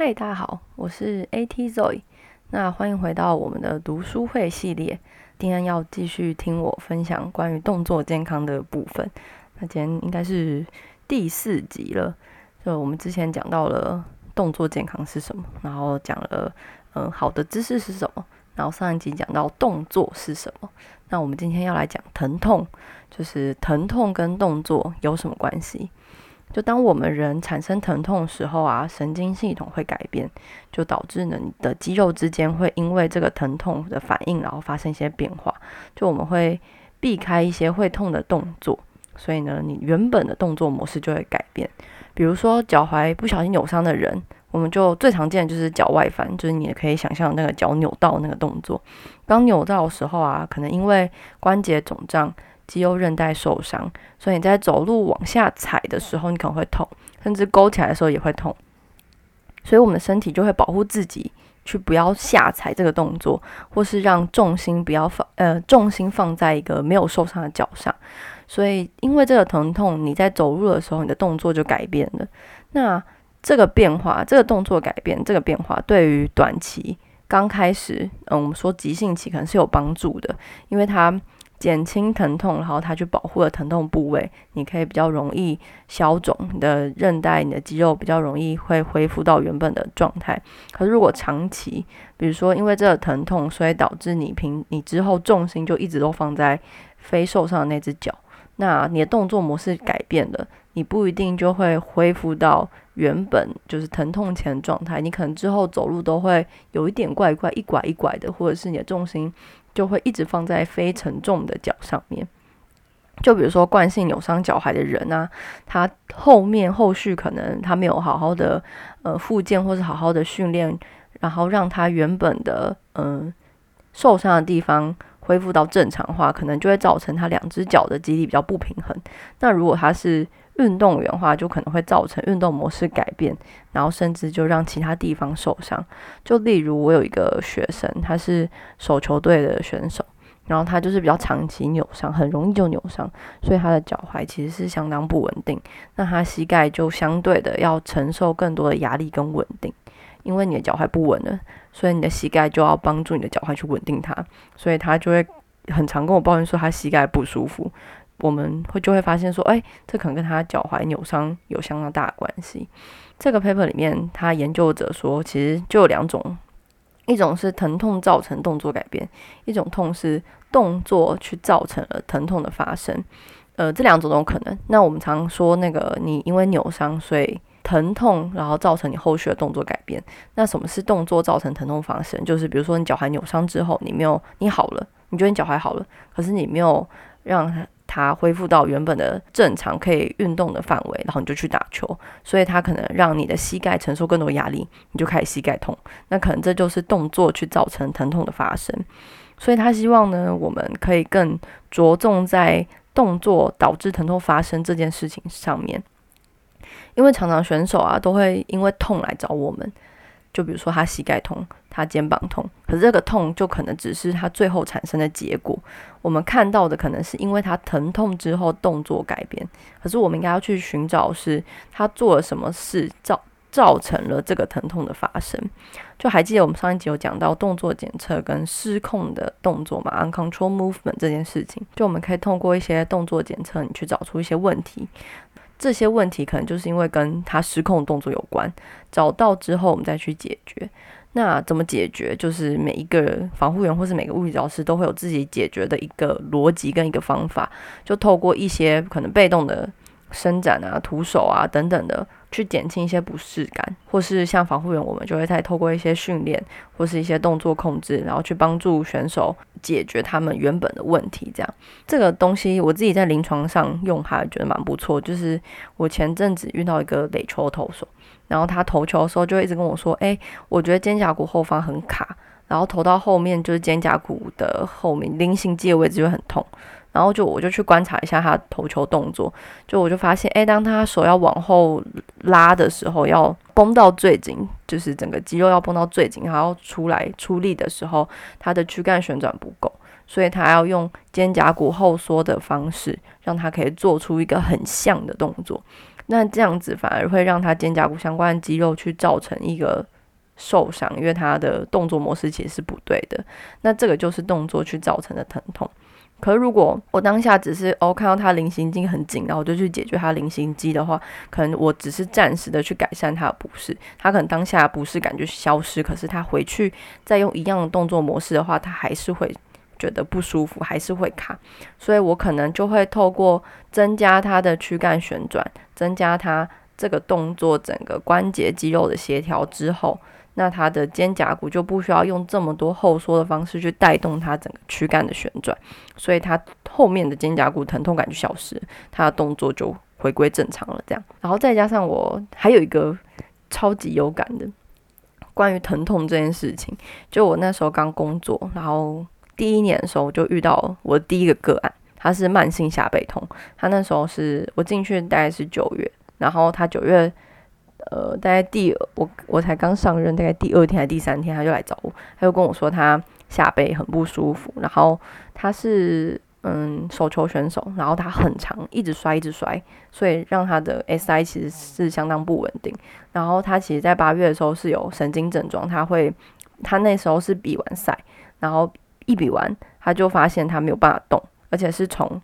嗨，大家好，我是 AT Zoe。那欢迎回到我们的读书会系列。今天要继续听我分享关于动作健康的部分。那今天应该是第四集了。就我们之前讲到了动作健康是什么，然后讲了嗯好的姿势是什么，然后上一集讲到动作是什么。那我们今天要来讲疼痛，就是疼痛跟动作有什么关系？就当我们人产生疼痛的时候啊，神经系统会改变，就导致呢你的肌肉之间会因为这个疼痛的反应，然后发生一些变化。就我们会避开一些会痛的动作，所以呢，你原本的动作模式就会改变。比如说脚踝不小心扭伤的人，我们就最常见的就是脚外翻，就是你也可以想象那个脚扭到那个动作。刚扭到的时候啊，可能因为关节肿胀。肌肉韧带受伤，所以你在走路往下踩的时候，你可能会痛，甚至勾起来的时候也会痛。所以我们的身体就会保护自己，去不要下踩这个动作，或是让重心不要放，呃，重心放在一个没有受伤的脚上。所以因为这个疼痛，你在走路的时候，你的动作就改变了。那这个变化，这个动作改变，这个变化对于短期刚开始，嗯，我们说急性期可能是有帮助的，因为它。减轻疼痛，然后它去保护了疼痛部位，你可以比较容易消肿，你的韧带、你的肌肉比较容易会恢复到原本的状态。可是如果长期，比如说因为这个疼痛，所以导致你平你之后重心就一直都放在非受伤的那只脚，那你的动作模式改变了，你不一定就会恢复到原本就是疼痛前的状态。你可能之后走路都会有一点怪怪，一拐一拐的，或者是你的重心。就会一直放在非承重的脚上面，就比如说惯性扭伤脚踝的人啊，他后面后续可能他没有好好的呃复健或是好好的训练，然后让他原本的嗯受伤的地方恢复到正常化，可能就会造成他两只脚的肌力比较不平衡。那如果他是运动员的话，就可能会造成运动模式改变，然后甚至就让其他地方受伤。就例如我有一个学生，他是手球队的选手，然后他就是比较长期扭伤，很容易就扭伤，所以他的脚踝其实是相当不稳定。那他膝盖就相对的要承受更多的压力跟稳定，因为你的脚踝不稳了，所以你的膝盖就要帮助你的脚踝去稳定它，所以他就会很常跟我抱怨说他膝盖不舒服。我们会就会发现说，哎，这可能跟他脚踝扭伤有相当大的关系。这个 paper 里面，他研究者说，其实就有两种，一种是疼痛造成动作改变，一种痛是动作去造成了疼痛的发生。呃，这两种都有可能。那我们常说那个，你因为扭伤，所以疼痛，然后造成你后续的动作改变。那什么是动作造成疼痛发生？就是比如说你脚踝扭伤之后，你没有你好了，你觉得你脚踝好了，可是你没有让它。恢复到原本的正常可以运动的范围，然后你就去打球，所以它可能让你的膝盖承受更多压力，你就开始膝盖痛。那可能这就是动作去造成疼痛的发生。所以他希望呢，我们可以更着重在动作导致疼痛发生这件事情上面，因为常常选手啊都会因为痛来找我们。就比如说他膝盖痛，他肩膀痛，可是这个痛就可能只是他最后产生的结果。我们看到的可能是因为他疼痛之后动作改变，可是我们应该要去寻找是他做了什么事造造成了这个疼痛的发生。就还记得我们上一集有讲到动作检测跟失控的动作嘛，uncontrolled movement 这件事情，就我们可以通过一些动作检测，你去找出一些问题。这些问题可能就是因为跟他失控动作有关，找到之后我们再去解决。那怎么解决？就是每一个防护员或是每个物理老师都会有自己解决的一个逻辑跟一个方法，就透过一些可能被动的伸展啊、徒手啊等等的。去减轻一些不适感，或是像防护员，我们就会再透过一些训练或是一些动作控制，然后去帮助选手解决他们原本的问题。这样，这个东西我自己在临床上用还觉得蛮不错。就是我前阵子遇到一个垒球投手，然后他投球的时候就一直跟我说：“诶，我觉得肩胛骨后方很卡，然后投到后面就是肩胛骨的后面菱形肌的位置就很痛。”然后就我就去观察一下他投球动作，就我就发现，哎，当他手要往后拉的时候，要绷到最紧，就是整个肌肉要绷到最紧，然后出来出力的时候，他的躯干旋转不够，所以他要用肩胛骨后缩的方式，让他可以做出一个很像的动作。那这样子反而会让他肩胛骨相关的肌肉去造成一个受伤，因为他的动作模式其实是不对的。那这个就是动作去造成的疼痛。可如果我当下只是哦看到他菱形肌很紧，然后我就去解决他菱形肌的话，可能我只是暂时的去改善他的不适，他可能当下不适感觉消失，可是他回去再用一样的动作模式的话，他还是会觉得不舒服，还是会卡，所以我可能就会透过增加他的躯干旋转，增加他这个动作整个关节肌肉的协调之后。那它的肩胛骨就不需要用这么多后缩的方式去带动它整个躯干的旋转，所以它后面的肩胛骨疼痛感就消失，它的动作就回归正常了。这样，然后再加上我还有一个超级有感的关于疼痛这件事情，就我那时候刚工作，然后第一年的时候我就遇到我第一个个案，他是慢性下背痛，他那时候是我进去大概是九月，然后他九月。呃，大概第我我才刚上任，大概第二天还第三天，他就来找我，他就跟我说他下背很不舒服，然后他是嗯手球选手，然后他很长，一直摔一直摔，所以让他的 SI 其实是相当不稳定。然后他其实在八月的时候是有神经症状，他会他那时候是比完赛，然后一比完他就发现他没有办法动，而且是从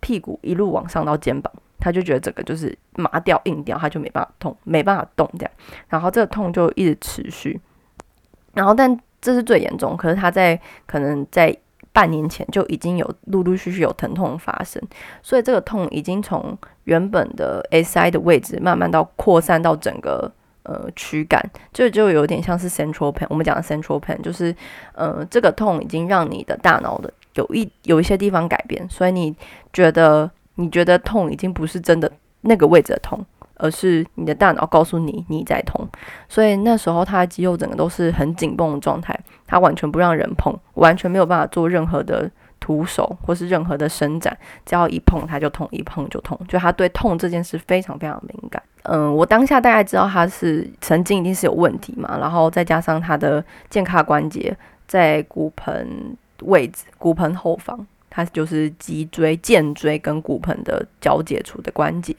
屁股一路往上到肩膀。他就觉得这个就是麻掉硬掉，他就没办法痛，没办法动这样，然后这个痛就一直持续，然后但这是最严重，可是他在可能在半年前就已经有陆陆续续有疼痛发生，所以这个痛已经从原本的 SI 的位置慢慢到扩散到整个呃驱赶，就就有点像是 central pain，我们讲的 central pain 就是呃这个痛已经让你的大脑的有一有一些地方改变，所以你觉得。你觉得痛已经不是真的那个位置的痛，而是你的大脑告诉你你在痛，所以那时候他的肌肉整个都是很紧绷的状态，他完全不让人碰，完全没有办法做任何的徒手或是任何的伸展，只要一碰他就痛，一碰就痛，就他对痛这件事非常非常敏感。嗯，我当下大概知道他是神经一定是有问题嘛，然后再加上他的健康关节在骨盆位置，骨盆后方。它就是脊椎、肩椎跟骨盆的交界处的关节。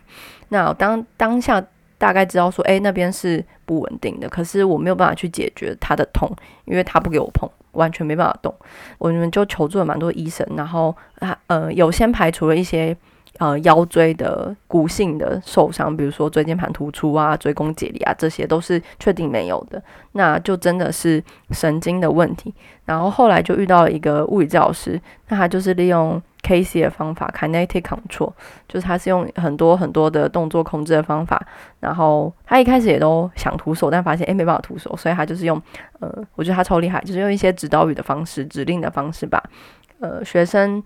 那当当下大概知道说，哎，那边是不稳定的，可是我没有办法去解决他的痛，因为他不给我碰，完全没办法动。我们就求助了蛮多医生，然后啊呃，有先排除了一些。呃，腰椎的骨性的受伤，比如说椎间盘突出啊、椎弓解离啊，这些都是确定没有的，那就真的是神经的问题。然后后来就遇到了一个物理治疗师，那他就是利用 K C 的方法，Kinetic Control，就是他是用很多很多的动作控制的方法。然后他一开始也都想徒手，但发现诶没办法徒手，所以他就是用呃，我觉得他超厉害，就是用一些指导语的方式、指令的方式把呃学生。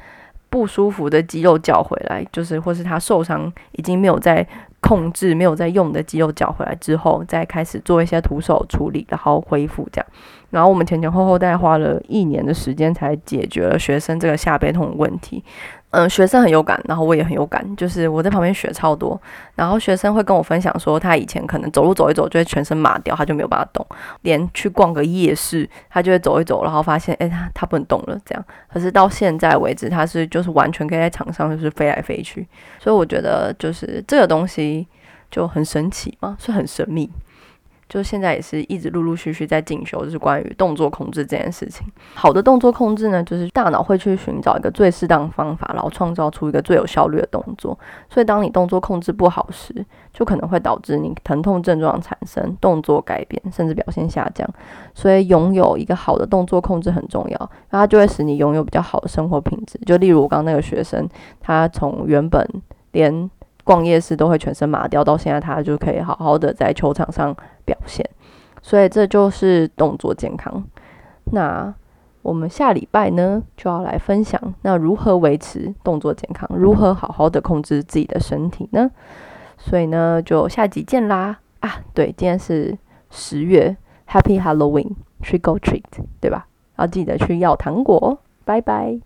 不舒服的肌肉叫回来，就是或是他受伤已经没有在控制、没有在用的肌肉叫回来之后，再开始做一些徒手处理，然后恢复这样。然后我们前前后后大概花了一年的时间才解决了学生这个下背痛的问题。嗯，学生很有感，然后我也很有感，就是我在旁边学超多。然后学生会跟我分享说，他以前可能走路走一走就会全身麻掉，他就没有办法动。连去逛个夜市，他就会走一走，然后发现，哎，他他不能动了。这样，可是到现在为止，他是就是完全可以在场上就是飞来飞去。所以我觉得就是这个东西就很神奇嘛，是很神秘。就现在也是一直陆陆续续在进修，就是关于动作控制这件事情。好的动作控制呢，就是大脑会去寻找一个最适当的方法，然后创造出一个最有效率的动作。所以当你动作控制不好时，就可能会导致你疼痛症状产生、动作改变，甚至表现下降。所以拥有一个好的动作控制很重要，那它就会使你拥有比较好的生活品质。就例如我刚刚那个学生，他从原本连逛夜市都会全身麻掉，到现在他就可以好好的在球场上表现，所以这就是动作健康。那我们下礼拜呢就要来分享，那如何维持动作健康，如何好好的控制自己的身体呢？所以呢，就下集见啦！啊，对，今天是十月，Happy Halloween，Trick or Treat，对吧？要记得去要糖果，拜拜。